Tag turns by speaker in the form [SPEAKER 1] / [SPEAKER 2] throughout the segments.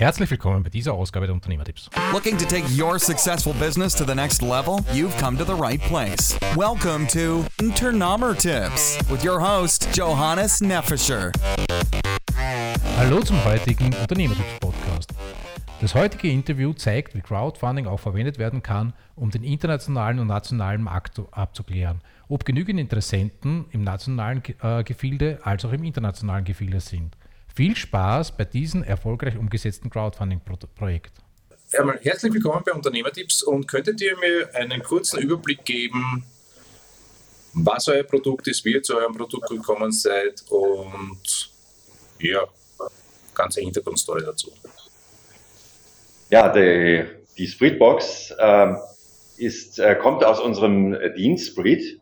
[SPEAKER 1] Herzlich willkommen bei dieser Ausgabe der Unternehmertipps.
[SPEAKER 2] Looking to take your successful business to the next level? You've come to the right place. Welcome to Unternehmertipps with your host Johannes Neffischer.
[SPEAKER 1] Hallo zum heutigen Unternehmertipps-Podcast. Das heutige Interview zeigt, wie Crowdfunding auch verwendet werden kann, um den internationalen und nationalen Markt abzuklären, ob genügend Interessenten im nationalen äh, Gefilde als auch im internationalen Gefilde sind. Viel Spaß bei diesem erfolgreich umgesetzten Crowdfunding-Projekt.
[SPEAKER 3] Einmal herzlich willkommen bei Unternehmertipps und könntet ihr mir einen kurzen Überblick geben, was euer Produkt ist, wie ihr zu eurem Produkt gekommen seid und ja, ganze Hintergrundstory dazu.
[SPEAKER 4] Ja, die, die Spreedbox äh, ist, äh, kommt aus unserem Dienst Spreed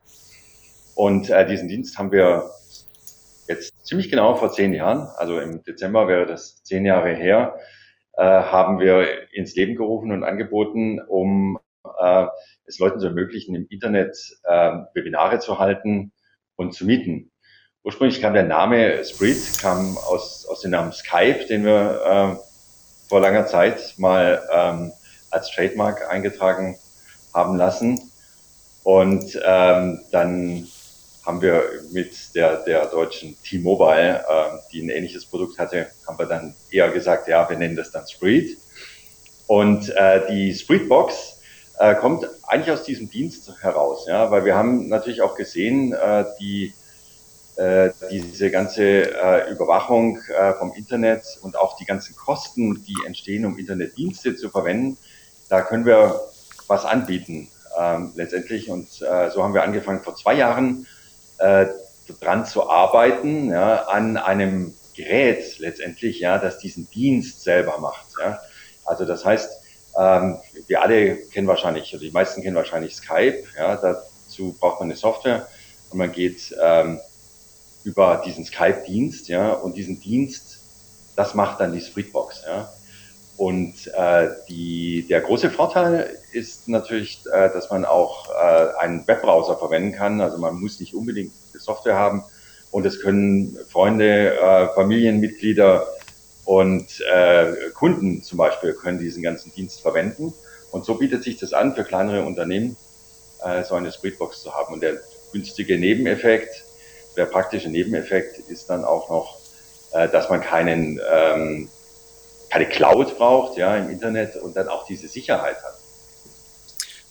[SPEAKER 4] und äh, diesen Dienst haben wir ziemlich genau vor zehn Jahren, also im Dezember wäre das zehn Jahre her, äh, haben wir ins Leben gerufen und angeboten, um äh, es Leuten zu ermöglichen, im Internet äh, Webinare zu halten und zu mieten. Ursprünglich kam der Name Spreed, kam aus, aus dem Namen Skype, den wir äh, vor langer Zeit mal ähm, als Trademark eingetragen haben lassen. Und ähm, dann haben wir mit der, der deutschen T-Mobile, äh, die ein ähnliches Produkt hatte, haben wir dann eher gesagt, ja, wir nennen das dann Spreed. Und äh, die Spreedbox äh, kommt eigentlich aus diesem Dienst heraus, ja, weil wir haben natürlich auch gesehen, äh, die äh, diese ganze äh, Überwachung äh, vom Internet und auch die ganzen Kosten, die entstehen, um Internetdienste zu verwenden, da können wir was anbieten ähm, letztendlich. Und äh, so haben wir angefangen vor zwei Jahren äh, dran zu arbeiten, ja, an einem Gerät letztendlich, ja, das diesen Dienst selber macht. Ja. Also das heißt, ähm, wir alle kennen wahrscheinlich, oder die meisten kennen wahrscheinlich Skype. Ja, dazu braucht man eine Software und man geht ähm, über diesen Skype-Dienst, ja, und diesen Dienst, das macht dann die Spreetbox, ja. Und äh, die, der große Vorteil ist natürlich, äh, dass man auch äh, einen Webbrowser verwenden kann. Also man muss nicht unbedingt Software haben. Und es können Freunde, äh, Familienmitglieder und äh, Kunden zum Beispiel können diesen ganzen Dienst verwenden. Und so bietet sich das an, für kleinere Unternehmen äh, so eine Spreadbox zu haben. Und der günstige Nebeneffekt, der praktische Nebeneffekt ist dann auch noch, äh, dass man keinen ähm, keine Cloud braucht, ja, im Internet und dann auch diese Sicherheit hat.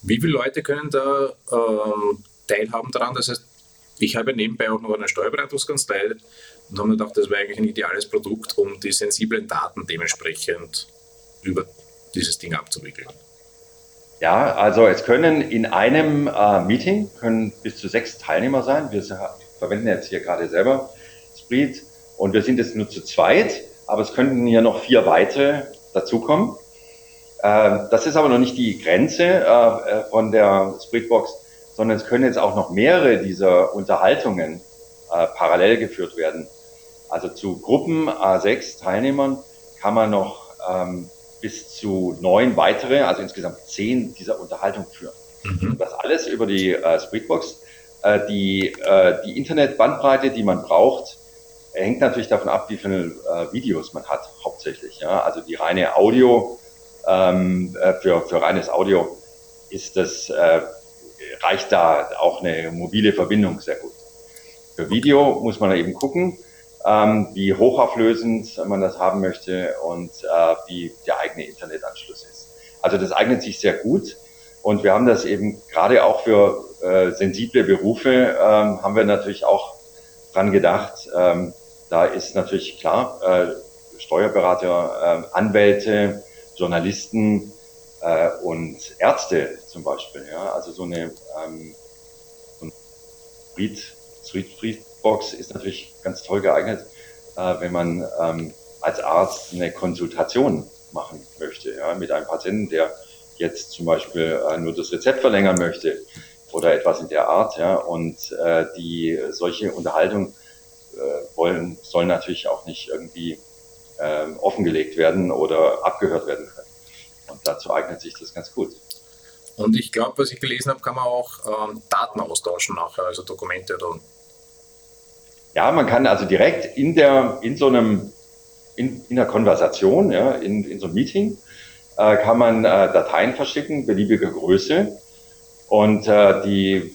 [SPEAKER 3] Wie viele Leute können da ähm, teilhaben daran? Das heißt, ich habe nebenbei auch noch eine Steuerberatungskanzlei und habe mir gedacht, das wäre eigentlich ein ideales Produkt, um die sensiblen Daten dementsprechend über dieses Ding abzuwickeln.
[SPEAKER 4] Ja, also es können in einem äh, Meeting können bis zu sechs Teilnehmer sein. Wir verwenden jetzt hier gerade selber Spreed und wir sind jetzt nur zu zweit aber es könnten hier noch vier weitere dazukommen. Äh, das ist aber noch nicht die Grenze äh, äh, von der Spreadbox, sondern es können jetzt auch noch mehrere dieser Unterhaltungen parallel geführt werden. Also zu Gruppen A6 Teilnehmern kann man noch ähm, bis zu neun weitere, also insgesamt zehn dieser Unterhaltungen führen. Mhm. Das alles über die äh. Äh, die, äh, die Internetbandbreite, die man braucht, hängt natürlich davon ab, wie viele äh, Videos man hat, hauptsächlich. Ja? Also die reine Audio, ähm, äh, für, für reines Audio ist das, äh, reicht da auch eine mobile Verbindung sehr gut. Für Video muss man eben gucken, ähm, wie hochauflösend man das haben möchte und äh, wie der eigene Internetanschluss ist. Also das eignet sich sehr gut und wir haben das eben gerade auch für äh, sensible Berufe, ähm, haben wir natürlich auch dran gedacht, ähm, da ist natürlich klar, äh, Steuerberater, äh, Anwälte, Journalisten äh, und Ärzte zum Beispiel. Ja? Also so eine, ähm, so eine Street, Street, Streetbox ist natürlich ganz toll geeignet, äh, wenn man ähm, als Arzt eine Konsultation machen möchte ja? mit einem Patienten, der jetzt zum Beispiel äh, nur das Rezept verlängern möchte oder etwas in der Art. Ja? Und äh, die solche Unterhaltung wollen, sollen natürlich auch nicht irgendwie ähm, offengelegt werden oder abgehört werden können. Und dazu eignet sich das ganz gut.
[SPEAKER 3] Und ich glaube, was ich gelesen habe, kann man auch ähm, Daten austauschen nachher, also Dokumente oder.
[SPEAKER 4] Ja, man kann also direkt in der, in so einem in, in einer Konversation, ja, in, in so einem Meeting, äh, kann man äh, Dateien verschicken, beliebiger Größe. Und äh, die,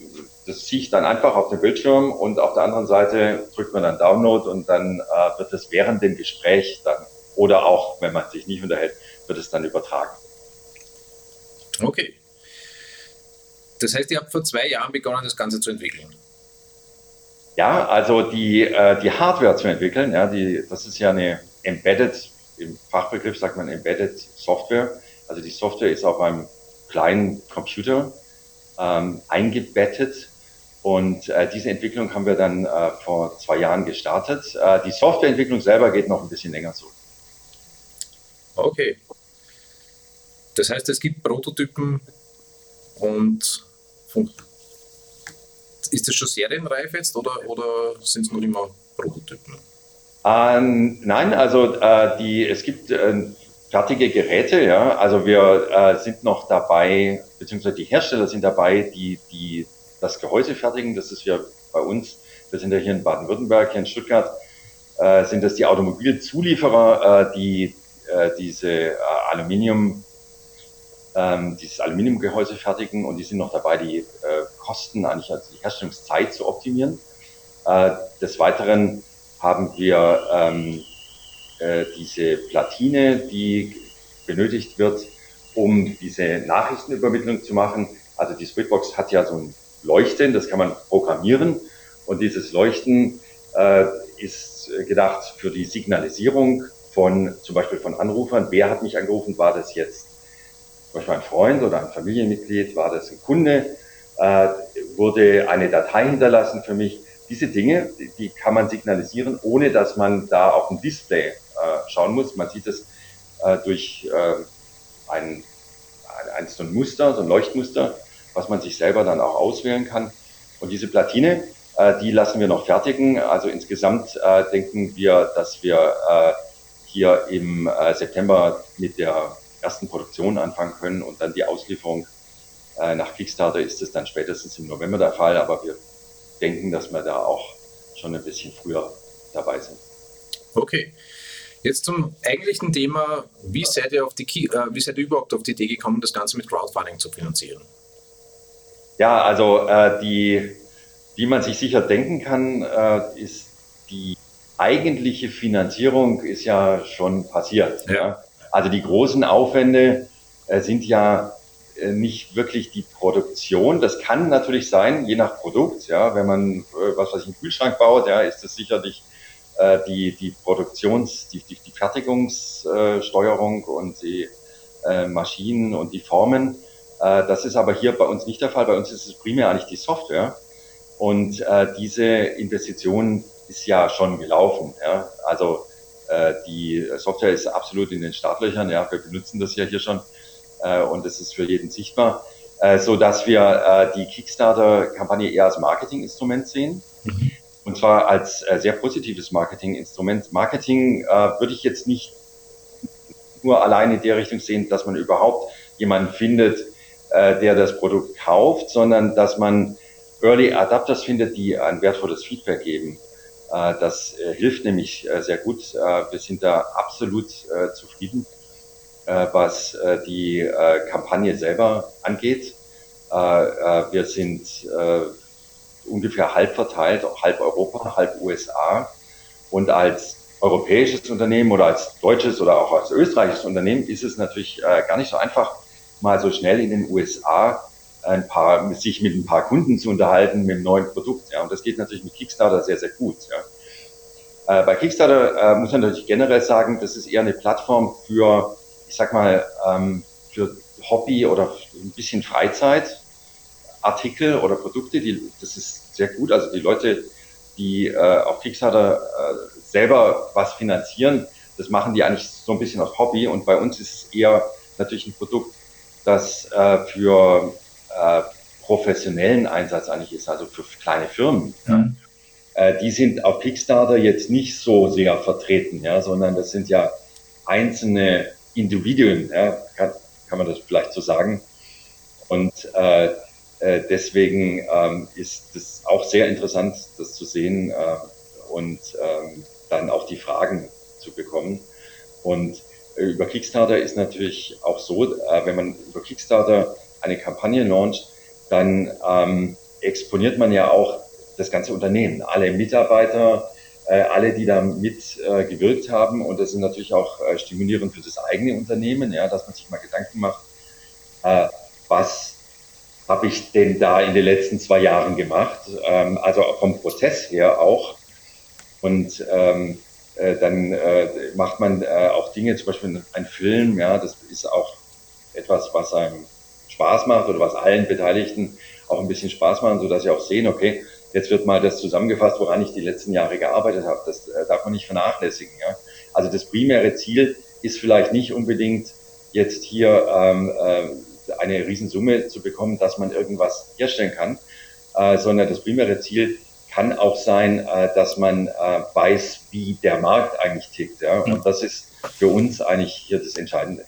[SPEAKER 4] das ziehe ich dann einfach auf den Bildschirm und auf der anderen Seite drückt man dann Download und dann äh, wird es während dem Gespräch dann oder auch, wenn man sich nicht unterhält, wird es dann übertragen.
[SPEAKER 3] Okay. Das heißt, ihr habt vor zwei Jahren begonnen, das Ganze zu entwickeln.
[SPEAKER 4] Ja, also die, äh, die Hardware zu entwickeln, ja, die, das ist ja eine Embedded, im Fachbegriff sagt man Embedded Software. Also die Software ist auf einem kleinen Computer ähm, eingebettet und äh, diese Entwicklung haben wir dann äh, vor zwei Jahren gestartet. Äh, die Softwareentwicklung selber geht noch ein bisschen länger so.
[SPEAKER 3] Okay. Das heißt, es gibt Prototypen und ist das schon serienreif jetzt oder, oder sind es noch immer Prototypen?
[SPEAKER 4] Ähm, nein, also äh, die, es gibt äh, fertige Geräte, ja. Also wir äh, sind noch dabei, beziehungsweise die Hersteller sind dabei, die, die das Gehäuse fertigen. Das ist ja bei uns, wir sind ja hier in Baden-Württemberg, hier in Stuttgart, äh, sind das die Automobilzulieferer, äh, die äh, diese äh, Aluminium ähm, dieses Aluminiumgehäuse fertigen und die sind noch dabei, die äh, Kosten, eigentlich also die Herstellungszeit zu optimieren. Äh, des Weiteren haben wir ähm, äh, diese Platine, die benötigt wird, um diese Nachrichtenübermittlung zu machen. Also die Splitbox hat ja so ein Leuchten, das kann man programmieren und dieses Leuchten äh, ist gedacht für die Signalisierung von zum Beispiel von Anrufern. Wer hat mich angerufen? War das jetzt zum Beispiel ein Freund oder ein Familienmitglied? War das ein Kunde? Äh, wurde eine Datei hinterlassen für mich? Diese Dinge, die kann man signalisieren, ohne dass man da auf dem Display äh, schauen muss. Man sieht es äh, durch äh, ein, ein, so ein Muster, so ein Leuchtmuster, was man sich selber dann auch auswählen kann. Und diese Platine, äh, die lassen wir noch fertigen. Also insgesamt äh, denken wir, dass wir äh, hier im äh, September mit der ersten Produktion anfangen können und dann die Auslieferung äh, nach Kickstarter ist es dann spätestens im November der Fall, aber wir denken, dass wir da auch schon ein bisschen früher dabei sind.
[SPEAKER 3] Okay. Jetzt zum eigentlichen Thema, wie seid ihr, auf die, äh, wie seid ihr überhaupt auf die Idee gekommen, das Ganze mit Crowdfunding zu finanzieren?
[SPEAKER 4] Ja, also äh, die, wie man sich sicher denken kann, äh, ist die eigentliche Finanzierung ist ja schon passiert. Ja. ja. Also die großen Aufwände äh, sind ja äh, nicht wirklich die Produktion. Das kann natürlich sein, je nach Produkt. Ja, wenn man äh, was weiß ich, einen Kühlschrank baut, ja, ist das sicherlich äh, die die Produktions, die die, die Fertigungssteuerung und die äh, Maschinen und die Formen. Äh, das ist aber hier bei uns nicht der Fall. Bei uns ist es primär eigentlich die Software. Und äh, diese Investitionen ist ja schon gelaufen. Ja? Also äh, die Software ist absolut in den Startlöchern. Ja? Wir benutzen das ja hier schon äh, und es ist für jeden sichtbar, äh, so dass wir äh, die Kickstarter-Kampagne eher als Marketinginstrument sehen. Mhm. Und zwar als äh, sehr positives Marketinginstrument. Marketing äh, würde ich jetzt nicht nur allein in der Richtung sehen, dass man überhaupt jemanden findet, äh, der das Produkt kauft, sondern dass man Early Adapters findet, die ein wertvolles Feedback geben. Äh, das äh, hilft nämlich äh, sehr gut. wir sind da absolut zufrieden, was die Kampagne selber angeht. wir sind ungefähr halb verteilt, halb Europa, halb USA. Und als europäisches Unternehmen oder als deutsches oder auch als österreichisches Unternehmen ist es natürlich gar nicht so einfach, mal so schnell in den USA ein paar, sich mit ein paar Kunden zu unterhalten mit einem neuen Produkt. Ja. Und das geht natürlich mit Kickstarter sehr, sehr gut. Ja. Äh, bei Kickstarter äh, muss man natürlich generell sagen, das ist eher eine Plattform für, ich sag mal, ähm, für Hobby oder ein bisschen Freizeitartikel oder Produkte. Die, das ist sehr gut. Also die Leute, die äh, auf Kickstarter äh, selber was finanzieren, das machen die eigentlich so ein bisschen aus Hobby. Und bei uns ist es eher natürlich ein Produkt, das äh, für äh, professionellen Einsatz eigentlich ist, also für kleine Firmen. Mhm. Ja. Äh, die sind auf Kickstarter jetzt nicht so sehr vertreten, ja, sondern das sind ja einzelne Individuen, ja, kann, kann man das vielleicht so sagen. Und äh, äh, deswegen ähm, ist es auch sehr interessant, das zu sehen äh, und ähm, dann auch die Fragen zu bekommen. Und über Kickstarter ist natürlich auch so, äh, wenn man über Kickstarter eine Kampagne launcht, dann ähm, exponiert man ja auch das ganze Unternehmen, alle Mitarbeiter, äh, alle, die da mitgewirkt äh, haben. Und das ist natürlich auch äh, stimulierend für das eigene Unternehmen, ja, dass man sich mal Gedanken macht, äh, was habe ich denn da in den letzten zwei Jahren gemacht? Ähm, also vom Prozess her auch. Und ähm, äh, dann äh, macht man äh, auch Dinge, zum Beispiel ein Film, ja, das ist auch etwas, was einem Spaß macht oder was allen Beteiligten auch ein bisschen Spaß macht, sodass sie auch sehen, okay, jetzt wird mal das zusammengefasst, woran ich die letzten Jahre gearbeitet habe. Das äh, darf man nicht vernachlässigen. Ja? Also das primäre Ziel ist vielleicht nicht unbedingt jetzt hier ähm, äh, eine Riesensumme zu bekommen, dass man irgendwas herstellen kann, äh, sondern das primäre Ziel kann auch sein, äh, dass man äh, weiß, wie der Markt eigentlich tickt. Ja? Und das ist für uns eigentlich hier das Entscheidende.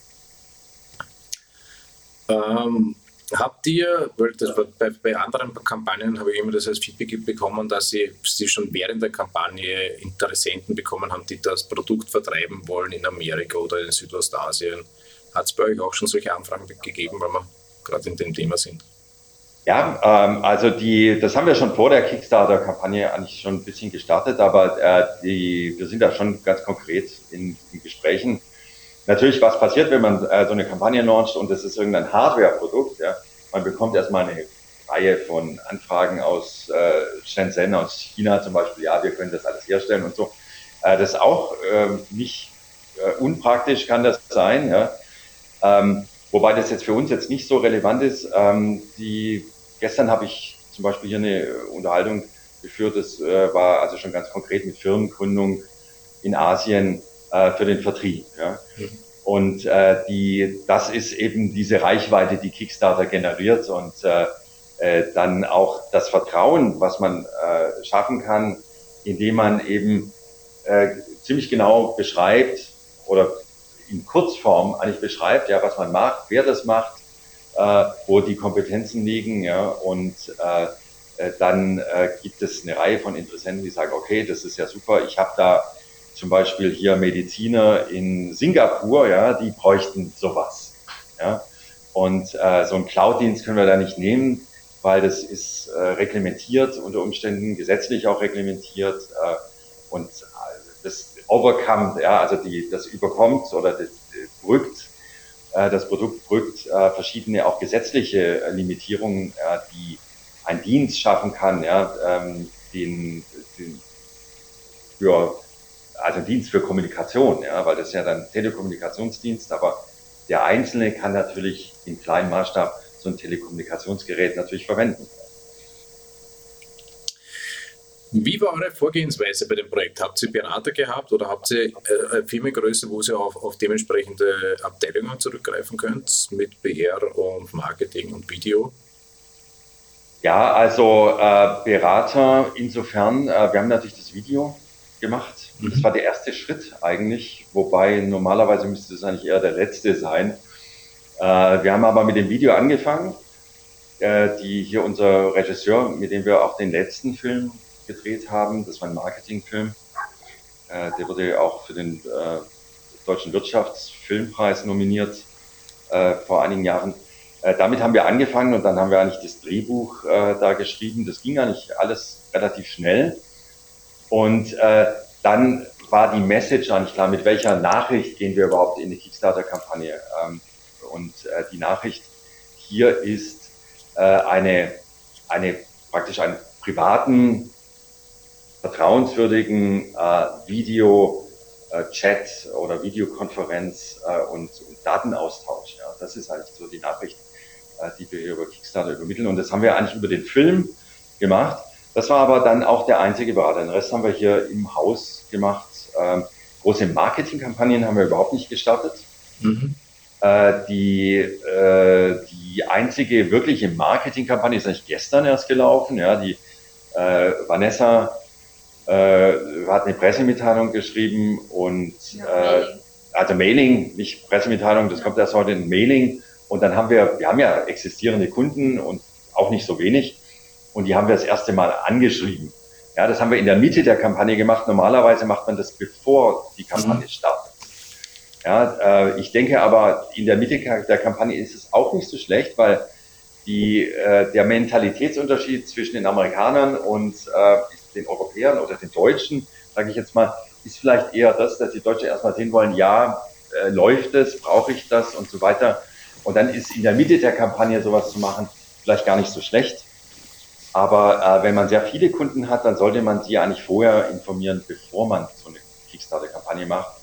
[SPEAKER 3] Ähm, habt ihr, weil das bei, bei, anderen Kampagnen habe ich immer das als Feedback bekommen, dass sie, sie schon während der Kampagne Interessenten bekommen haben, die das Produkt vertreiben wollen in Amerika oder in Südostasien. Hat es bei euch auch schon solche Anfragen gegeben, weil wir gerade in dem Thema sind?
[SPEAKER 4] Ja, ähm, also die, das haben wir schon vor der Kickstarter-Kampagne eigentlich schon ein bisschen gestartet, aber äh, die, wir sind da schon ganz konkret in, in Gesprächen. Natürlich, was passiert, wenn man äh, so eine Kampagne launcht und das ist irgendein Hardware-Produkt, ja, man bekommt erstmal eine Reihe von Anfragen aus äh, Shenzhen, aus China zum Beispiel, ja, wir können das alles herstellen und so. Äh, das ist auch äh, nicht äh, unpraktisch, kann das sein, ja. Ähm, wobei das jetzt für uns jetzt nicht so relevant ist. Ähm, die Gestern habe ich zum Beispiel hier eine Unterhaltung geführt, das äh, war also schon ganz konkret mit Firmengründung in Asien äh, für den Vertrieb. Ja. Mhm. Und äh, die, das ist eben diese Reichweite, die Kickstarter generiert und äh, äh, dann auch das Vertrauen, was man äh, schaffen kann, indem man eben äh, ziemlich genau beschreibt oder in Kurzform eigentlich beschreibt, ja, was man macht, wer das macht, äh, wo die Kompetenzen liegen. Ja, und äh, äh, dann äh, gibt es eine Reihe von Interessenten, die sagen, okay, das ist ja super, ich habe da zum Beispiel hier Mediziner in Singapur, ja, die bräuchten sowas. Ja. Und äh, so einen Cloud-Dienst können wir da nicht nehmen, weil das ist äh, reglementiert, unter Umständen gesetzlich auch reglementiert äh, und äh, das overcome, ja, also die, das überkommt oder das, das brückt äh, das Produkt brückt äh, verschiedene auch gesetzliche äh, Limitierungen, die ein Dienst schaffen kann, ja, ähm, den, den für, also Dienst für Kommunikation, ja, weil das ist ja dann Telekommunikationsdienst, aber der Einzelne kann natürlich im kleinen Maßstab so ein Telekommunikationsgerät natürlich verwenden.
[SPEAKER 3] Wie war eure Vorgehensweise bei dem Projekt? Habt ihr Berater gehabt oder habt ihr äh, eine Firmengröße, wo ihr auf, auf dementsprechende Abteilungen zurückgreifen könnt mit PR und Marketing und Video?
[SPEAKER 4] Ja, also äh, Berater insofern, äh, wir haben natürlich das Video gemacht. Mhm. Das war der erste Schritt eigentlich, wobei normalerweise müsste es eigentlich eher der letzte sein. Äh, wir haben aber mit dem Video angefangen. Äh, die hier unser Regisseur, mit dem wir auch den letzten Film gedreht haben. Das war ein Marketingfilm. Äh, der wurde auch für den äh, Deutschen Wirtschaftsfilmpreis nominiert äh, vor einigen Jahren. Äh, damit haben wir angefangen und dann haben wir eigentlich das Drehbuch äh, da geschrieben. Das ging eigentlich alles relativ schnell. Und äh, dann war die Message eigentlich klar, mit welcher Nachricht gehen wir überhaupt in die Kickstarter-Kampagne. Ähm, und die Nachricht hier ist eine, eine praktisch einen privaten vertrauenswürdigen äh, Video-Chat äh, oder Videokonferenz äh, und, und, Datenaustausch. Ja. Das ist eigentlich so die Nachricht, äh, die wir hier über Kickstarter übermitteln. Und das haben wir eigentlich über den Film gemacht. Das war aber dann auch der einzige Berater. Den Rest haben wir hier im Haus gemacht. Ähm, große Marketingkampagnen haben wir überhaupt nicht gestartet. Mhm. Äh, die, äh, die einzige wirkliche Marketingkampagne ist eigentlich gestern erst gelaufen. Ja, die äh, Vanessa äh, hat eine Pressemitteilung geschrieben und ja, äh, Mailing. also Mailing, nicht Pressemitteilung, das ja. kommt erst heute in Mailing. Und dann haben wir, wir haben ja existierende Kunden und auch nicht so wenig. Und die haben wir das erste Mal angeschrieben. Ja, das haben wir in der Mitte der Kampagne gemacht. Normalerweise macht man das, bevor die Kampagne mhm. startet. Ja, äh, ich denke aber, in der Mitte der Kampagne ist es auch nicht so schlecht, weil die, äh, der Mentalitätsunterschied zwischen den Amerikanern und äh, den Europäern oder den Deutschen, sage ich jetzt mal, ist vielleicht eher das, dass die Deutschen erstmal sehen wollen, ja, äh, läuft es, brauche ich das und so weiter. Und dann ist in der Mitte der Kampagne sowas zu machen vielleicht gar nicht so schlecht. Aber äh, wenn man sehr viele Kunden hat, dann sollte man die eigentlich vorher informieren, bevor man so eine Kickstarter-Kampagne macht,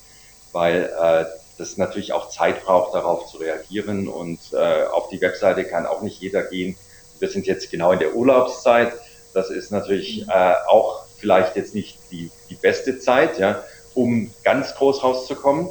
[SPEAKER 4] weil äh, das natürlich auch Zeit braucht, darauf zu reagieren und äh, auf die Webseite kann auch nicht jeder gehen. Wir sind jetzt genau in der Urlaubszeit. Das ist natürlich äh, auch vielleicht jetzt nicht die, die beste Zeit, ja, um ganz groß rauszukommen.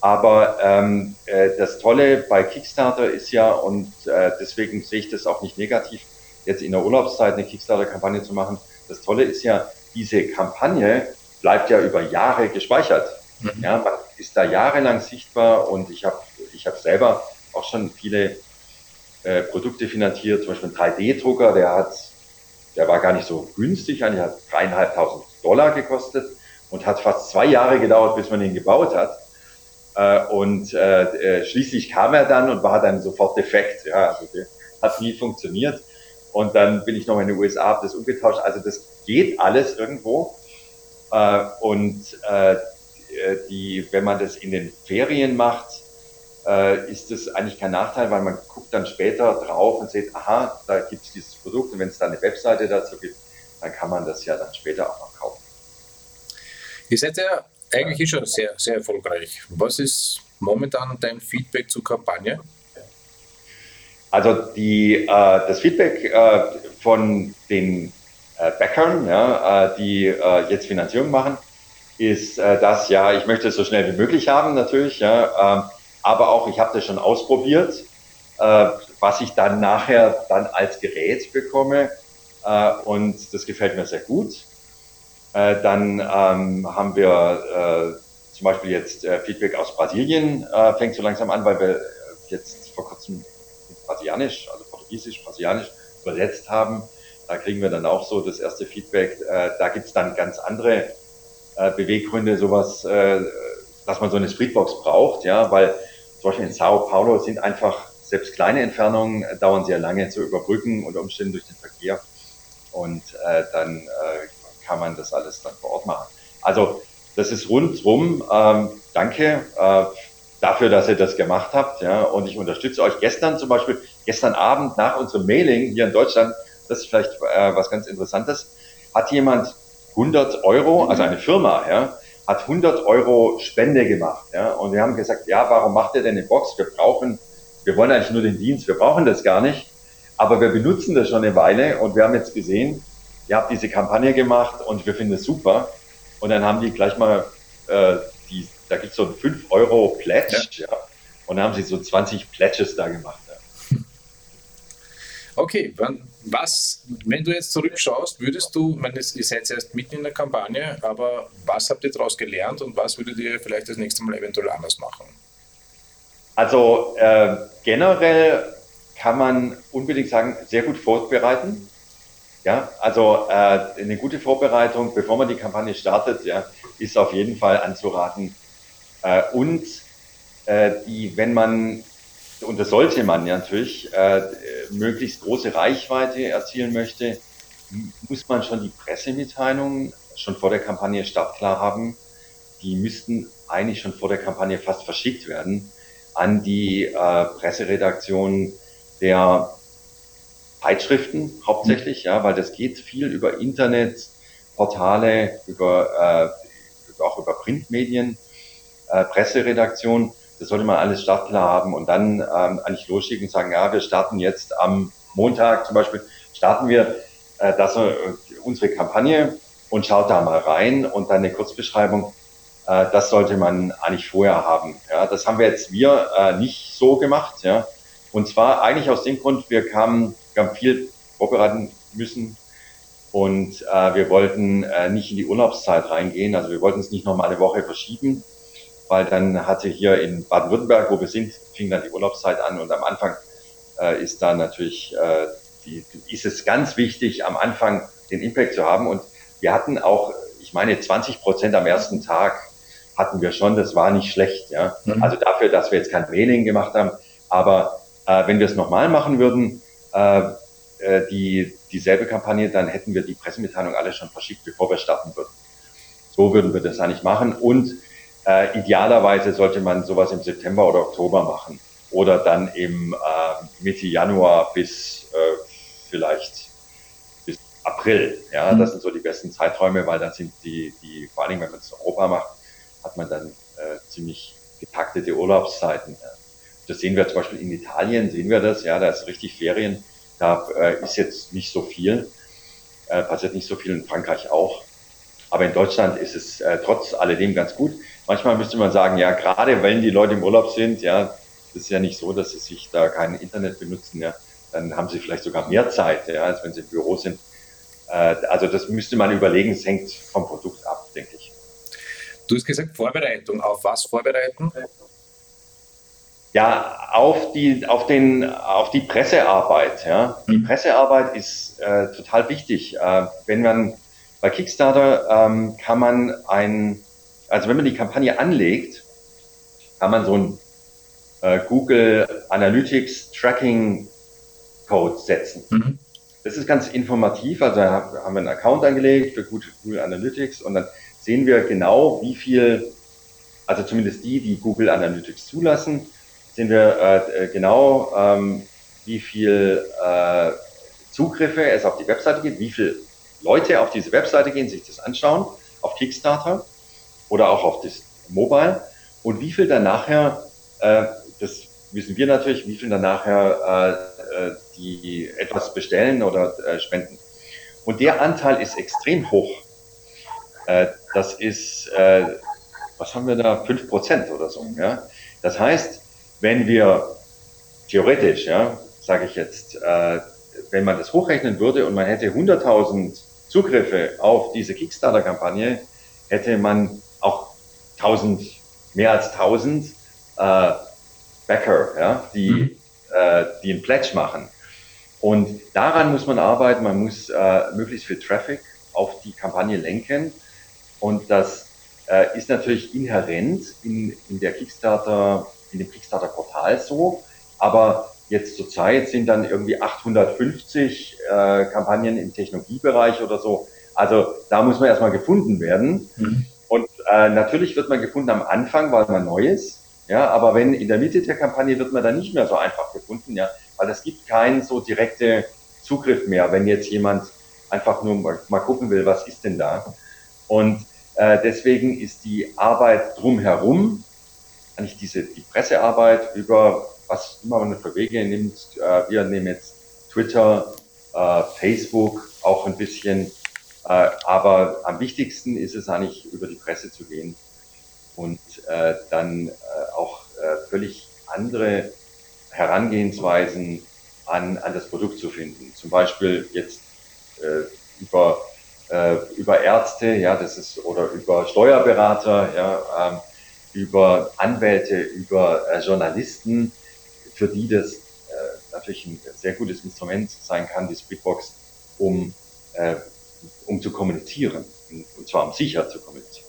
[SPEAKER 4] Aber ähm, äh, das Tolle bei Kickstarter ist ja, und äh, deswegen sehe ich das auch nicht negativ, jetzt in der Urlaubszeit eine Kickstarter-Kampagne zu machen. Das Tolle ist ja, diese Kampagne bleibt ja über Jahre gespeichert. Mhm. Ja, man ist da jahrelang sichtbar und ich habe ich hab selber auch schon viele äh, Produkte finanziert, zum Beispiel ein 3D-Drucker, der hat, der war gar nicht so günstig, eigentlich hat dreieinhalbtausend Dollar gekostet und hat fast zwei Jahre gedauert, bis man ihn gebaut hat. Äh, und äh, äh, schließlich kam er dann und war dann sofort defekt. Ja, also der hat nie funktioniert. Und dann bin ich noch in den USA, habe das umgetauscht. Also das geht alles irgendwo. Äh, und äh, die, wenn man das in den Ferien macht, äh, ist das eigentlich kein Nachteil, weil man guckt dann später drauf und sieht, aha, da gibt es dieses Produkt und wenn es da eine Webseite dazu gibt, dann kann man das ja dann später auch noch kaufen.
[SPEAKER 3] Ihr seid ja eigentlich schon sehr, sehr erfolgreich. Was ist momentan dein Feedback zur Kampagne?
[SPEAKER 4] Also die, äh, das Feedback äh, von den äh, Bäckern, ja, äh, die äh, jetzt Finanzierung machen, ist äh, das, ja, ich möchte es so schnell wie möglich haben natürlich, ja, ähm, aber auch ich habe das schon ausprobiert, was ich dann nachher dann als Gerät bekomme und das gefällt mir sehr gut. Äh, dann ähm, haben wir äh, zum Beispiel jetzt äh, Feedback aus Brasilien, äh, fängt so langsam an, weil wir jetzt vor kurzem Brasilianisch, also Portugiesisch, Brasilianisch übersetzt haben. Da kriegen wir dann auch so das erste Feedback. Äh, da gibt's dann ganz andere äh, Beweggründe, sowas, äh, dass man so eine Streetbox braucht, ja, weil zum Beispiel in Sao Paulo sind einfach selbst kleine Entfernungen äh, dauern sehr lange zu überbrücken unter Umständen durch den Verkehr. Und äh, dann äh, kann man das alles dann vor Ort machen. Also das ist rundrum. Ähm, danke äh, dafür, dass ihr das gemacht habt. Ja, und ich unterstütze euch. Gestern zum Beispiel, gestern Abend nach unserem Mailing hier in Deutschland, das ist vielleicht äh, was ganz Interessantes, hat jemand 100 Euro, also eine Firma, ja, hat 100 Euro Spende gemacht. Ja, und wir haben gesagt, ja, warum macht ihr denn eine Box? Wir brauchen, wir wollen eigentlich nur den Dienst, wir brauchen das gar nicht. Aber wir benutzen das schon eine Weile und wir haben jetzt gesehen, ihr habt diese Kampagne gemacht und wir finden es super. Und dann haben die gleich mal, äh, die, da gibt es so ein 5 Euro Pledge, ja. ja. Und dann haben sie so 20 Pledges da gemacht.
[SPEAKER 3] Okay, was, wenn du jetzt zurückschaust, würdest du, ich meine, ihr seid erst mitten in der Kampagne, aber was habt ihr daraus gelernt und was würdet ihr vielleicht das nächste Mal eventuell anders machen?
[SPEAKER 4] Also äh, generell kann man unbedingt sagen, sehr gut vorbereiten. Ja, also äh, eine gute Vorbereitung, bevor man die Kampagne startet, ja, ist auf jeden Fall anzuraten. Äh, und äh, die, wenn man, und das sollte man ja natürlich, äh, möglichst große Reichweite erzielen möchte, muss man schon die Pressemitteilungen schon vor der Kampagne startklar haben. Die müssten eigentlich schon vor der Kampagne fast verschickt werden an die äh, Presseredaktion der Zeitschriften hauptsächlich, ja, weil das geht viel über Internet, Portale, über, äh, auch über Printmedien, äh, Presseredaktion. Das sollte man alles startklar haben und dann ähm, eigentlich losschicken und sagen, ja, wir starten jetzt am Montag zum Beispiel, starten wir äh, das, äh, unsere Kampagne und schaut da mal rein und dann eine Kurzbeschreibung. Äh, das sollte man eigentlich vorher haben. Ja, das haben wir jetzt wir äh, nicht so gemacht. Ja, und zwar eigentlich aus dem Grund, wir kamen wir haben viel vorbereiten müssen und äh, wir wollten äh, nicht in die Urlaubszeit reingehen. Also wir wollten es nicht nochmal eine Woche verschieben, weil dann hatte hier in Baden-Württemberg, wo wir sind, fing dann die Urlaubszeit an und am Anfang äh, ist da natürlich, äh, die, ist es ganz wichtig, am Anfang den Impact zu haben und wir hatten auch, ich meine, 20 Prozent am ersten Tag hatten wir schon, das war nicht schlecht. Ja? Mhm. Also dafür, dass wir jetzt kein Mailing gemacht haben, aber äh, wenn wir es nochmal machen würden, äh, äh, die, dieselbe Kampagne, dann hätten wir die Pressemitteilung alle schon verschickt, bevor wir starten würden. So würden wir das eigentlich machen und äh, idealerweise sollte man sowas im September oder Oktober machen oder dann im äh, Mitte Januar bis äh, vielleicht bis April. Ja, mhm. das sind so die besten Zeiträume, weil dann sind die, die vor allen Dingen, wenn man es in Europa macht, hat man dann äh, ziemlich getaktete Urlaubszeiten. Das sehen wir zum Beispiel in Italien, sehen wir das, ja, da ist richtig Ferien, da äh, ist jetzt nicht so viel, äh, passiert nicht so viel in Frankreich auch. Aber in Deutschland ist es äh, trotz alledem ganz gut. Manchmal müsste man sagen, ja, gerade wenn die Leute im Urlaub sind, ja, das ist ja nicht so, dass sie sich da kein Internet benutzen, ja, dann haben sie vielleicht sogar mehr Zeit, ja, als wenn sie im Büro sind. Äh, also das müsste man überlegen, es hängt vom Produkt ab, denke ich.
[SPEAKER 3] Du hast gesagt Vorbereitung. Auf was vorbereiten?
[SPEAKER 4] Ja, auf die, auf den, auf die Pressearbeit. Ja. Die mhm. Pressearbeit ist äh, total wichtig. Äh, wenn man bei Kickstarter ähm, kann man ein, also wenn man die Kampagne anlegt, kann man so ein äh, Google Analytics Tracking Code setzen. Mhm. Das ist ganz informativ. Also haben wir einen Account angelegt für Google Analytics und dann sehen wir genau, wie viel, also zumindest die, die Google Analytics zulassen, sehen wir äh, äh genau, ähm, wie viel äh, Zugriffe es auf die Webseite gibt, wie viel Leute auf diese Webseite gehen, sich das anschauen, auf Kickstarter oder auch auf das Mobile und wie viel dann nachher, äh, das wissen wir natürlich, wie viel dann nachher äh, äh, die etwas bestellen oder äh, spenden. Und der Anteil ist extrem hoch. Äh, das ist, äh, was haben wir da, 5% oder so. Ja? Das heißt, wenn wir theoretisch, ja, sage ich jetzt, äh, wenn man das hochrechnen würde und man hätte 100.000 Zugriffe auf diese Kickstarter-Kampagne, hätte man auch 1000, mehr als 1000 äh, Backer, ja, die, mhm. äh, die einen Pledge machen. Und daran muss man arbeiten, man muss äh, möglichst viel Traffic auf die Kampagne lenken. Und das äh, ist natürlich inhärent in, in der Kickstarter, in dem Kickstarter-Portal so. Aber Jetzt zurzeit sind dann irgendwie 850 äh, Kampagnen im Technologiebereich oder so. Also da muss man erstmal gefunden werden. Mhm. Und äh, natürlich wird man gefunden am Anfang, weil man neu ist. Ja, aber wenn in der Mitte der Kampagne wird man dann nicht mehr so einfach gefunden, ja, weil es gibt keinen so direkte Zugriff mehr, wenn jetzt jemand einfach nur mal, mal gucken will, was ist denn da. Und äh, deswegen ist die Arbeit drumherum, eigentlich diese die Pressearbeit über was immer man für Wege nimmt. Äh, wir nehmen jetzt Twitter, äh, Facebook auch ein bisschen. Äh, aber am wichtigsten ist es eigentlich, über die Presse zu gehen und dann auch völlig andere Herangehensweisen an, an das Produkt zu finden. Zum Beispiel jetzt über, über Ärzte, ja, das ist, oder über Steuerberater, ja, ähm, über Anwälte, über Journalisten, für die das äh, natürlich ein sehr gutes Instrument sein kann, die Splitbox, um, äh, um zu kommunizieren, und zwar um sicher zu kommunizieren.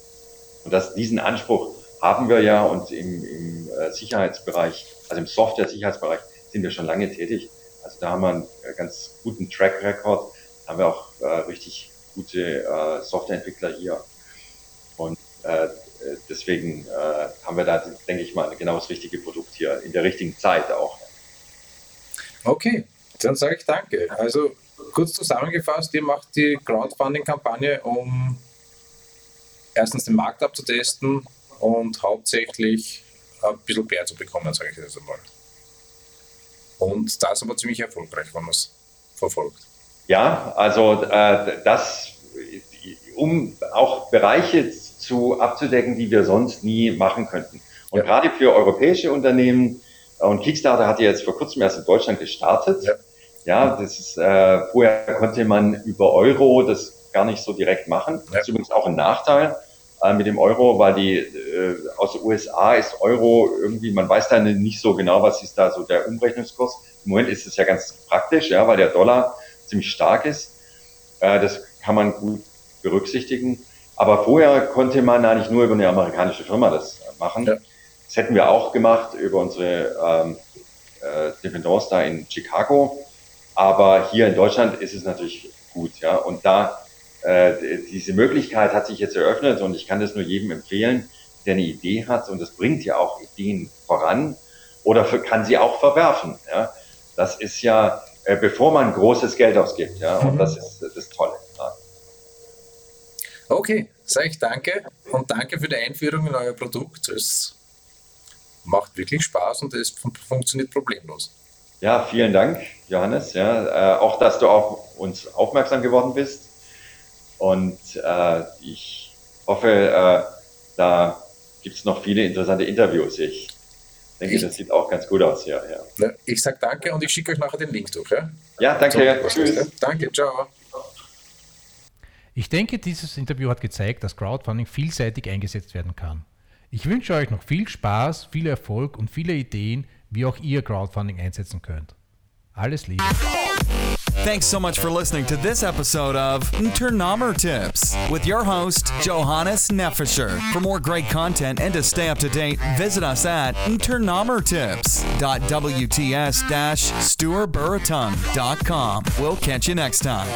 [SPEAKER 4] Und das, diesen Anspruch haben wir ja und im, im äh, Sicherheitsbereich, also im Software-Sicherheitsbereich sind wir schon lange tätig. Also da haben wir einen äh, ganz guten Track Record, haben wir auch äh, richtig gute äh, Softwareentwickler hier. Und äh, deswegen äh, haben wir da, denke ich mal, genau das richtige Produkt hier in der richtigen Zeit auch.
[SPEAKER 3] Okay, dann sage ich danke. Also kurz zusammengefasst, ihr macht die Crowdfunding-Kampagne, um erstens den Markt abzutesten und hauptsächlich ein bisschen Bär zu bekommen, sage ich jetzt einmal. Und das ist aber ziemlich erfolgreich, wenn man es verfolgt.
[SPEAKER 4] Ja, also äh, das, um auch Bereiche zu abzudecken, die wir sonst nie machen könnten. Und ja. gerade für europäische Unternehmen, äh, und Kickstarter hat ja jetzt vor kurzem erst in Deutschland gestartet. Ja, ja das ist, äh, vorher konnte man über Euro das gar nicht so direkt machen. Ja. Das ist übrigens auch ein Nachteil äh, mit dem Euro, weil die äh, aus den USA ist Euro irgendwie, man weiß da nicht so genau, was ist da so der Umrechnungskurs. Im Moment ist es ja ganz praktisch, ja, weil der Dollar ziemlich stark ist. Äh, das kann man gut berücksichtigen. Aber vorher konnte man eigentlich nur über eine amerikanische Firma das machen. Ja. Das hätten wir auch gemacht über unsere ähm, äh, Dependance da in Chicago. Aber hier in Deutschland ist es natürlich gut. Ja? Und da äh, diese Möglichkeit hat sich jetzt eröffnet und ich kann das nur jedem empfehlen, der eine Idee hat und das bringt ja auch Ideen voran oder für, kann sie auch verwerfen. Ja? Das ist ja, äh, bevor man großes Geld ausgibt. Ja? Und mhm. das ist das Tolle.
[SPEAKER 3] Okay, sage ich danke und danke für die Einführung in euer Produkt. Es macht wirklich Spaß und es funktioniert problemlos.
[SPEAKER 4] Ja, vielen Dank, Johannes. Ja, äh, auch, dass du auf uns aufmerksam geworden bist. Und äh, ich hoffe, äh, da gibt es noch viele interessante Interviews. Ich denke, ich, das sieht auch ganz gut aus hier.
[SPEAKER 3] Ja. Ich sage danke und ich schicke euch nachher den Link durch. Ja,
[SPEAKER 4] ja danke. So, Tschüss.
[SPEAKER 3] Danke, ciao.
[SPEAKER 1] Ich denke, dieses Interview hat gezeigt, dass Crowdfunding vielseitig eingesetzt werden kann. Ich wünsche euch noch viel Spaß, viel Erfolg und viele Ideen, wie auch ihr Crowdfunding einsetzen könnt. Alles Liebe.
[SPEAKER 2] Thanks so much for listening to this episode of Turnomer Tips with your host, Johannes Neffischer. For more great content and to stay up to date, visit us at turnomertips.wts-stuarburriton.com. We'll catch you next time.